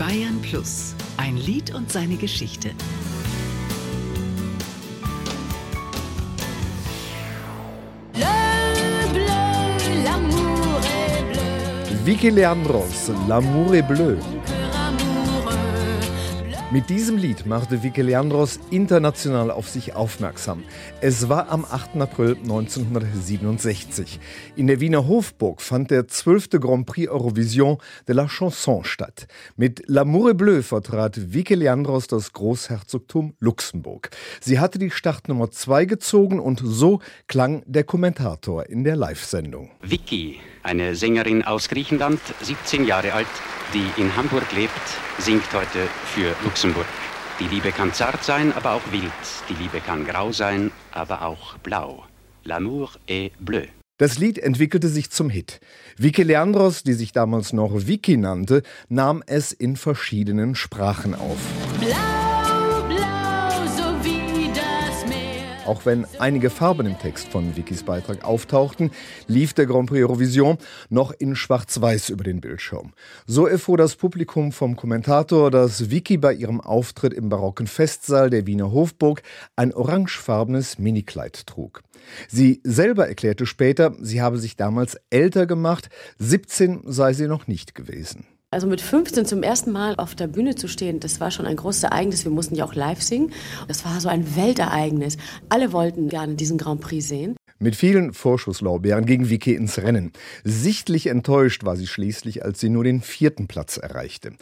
Bayern Plus. Ein Lied und seine Geschichte. Vicky Leandros, L'amour est bleu. Mit diesem Lied machte Vicky Leandros international auf sich aufmerksam. Es war am 8. April 1967. In der Wiener Hofburg fand der 12. Grand Prix Eurovision de la Chanson statt. Mit L'amour bleu vertrat Vicky Leandros das Großherzogtum Luxemburg. Sie hatte die Startnummer 2 gezogen und so klang der Kommentator in der Live-Sendung. Vicky, eine Sängerin aus Griechenland, 17 Jahre alt, die in Hamburg lebt, singt heute für Luxemburg. Die Liebe kann zart sein, aber auch wild. Die Liebe kann grau sein, aber auch blau. L'amour est bleu. Das Lied entwickelte sich zum Hit. Vicky Leandros, die sich damals noch Vicky nannte, nahm es in verschiedenen Sprachen auf. Auch wenn einige Farben im Text von Wikis Beitrag auftauchten, lief der Grand Prix Eurovision noch in Schwarz-Weiß über den Bildschirm. So erfuhr das Publikum vom Kommentator, dass Vicky bei ihrem Auftritt im barocken Festsaal der Wiener Hofburg ein orangefarbenes Minikleid trug. Sie selber erklärte später, sie habe sich damals älter gemacht, 17 sei sie noch nicht gewesen. Also mit 15 zum ersten Mal auf der Bühne zu stehen, das war schon ein großes Ereignis. Wir mussten ja auch live singen. Das war so ein Weltereignis. Alle wollten gerne diesen Grand Prix sehen. Mit vielen Vorschusslaubeeren ging Vicky ins Rennen. Sichtlich enttäuscht war sie schließlich, als sie nur den vierten Platz erreichte.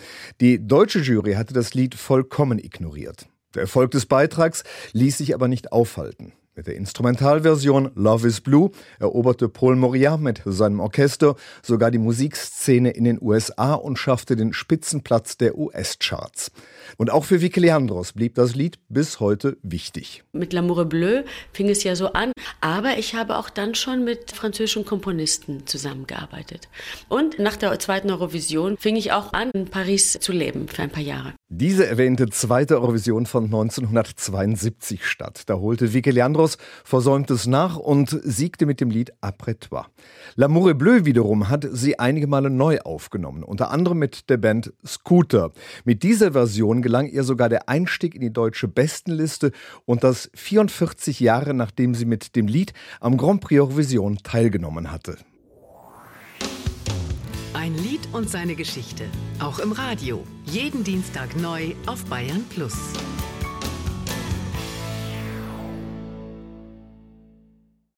Die deutsche Jury hatte das Lied vollkommen ignoriert. Der Erfolg des Beitrags ließ sich aber nicht aufhalten. Mit der Instrumentalversion Love is Blue eroberte Paul Moria mit seinem Orchester sogar die Musikszene in den USA und schaffte den Spitzenplatz der US-Charts. Und auch für Vicky Leandros blieb das Lied bis heute wichtig. Mit L'amour bleu fing es ja so an, aber ich habe auch dann schon mit französischen Komponisten zusammengearbeitet. Und nach der zweiten Eurovision fing ich auch an, in Paris zu leben für ein paar Jahre. Diese erwähnte zweite Eurovision von 1972 statt. Da holte Vicky Leandros Versäumtes nach und siegte mit dem Lied Après toi. L'amour est bleu wiederum hat sie einige Male neu aufgenommen, unter anderem mit der Band Scooter. Mit dieser Version gelang ihr sogar der Einstieg in die deutsche Bestenliste und das 44 Jahre nachdem sie mit dem Lied am Grand Prix Eurovision teilgenommen hatte. Ein Lied und seine Geschichte. Auch im Radio. Jeden Dienstag neu auf Bayern Plus.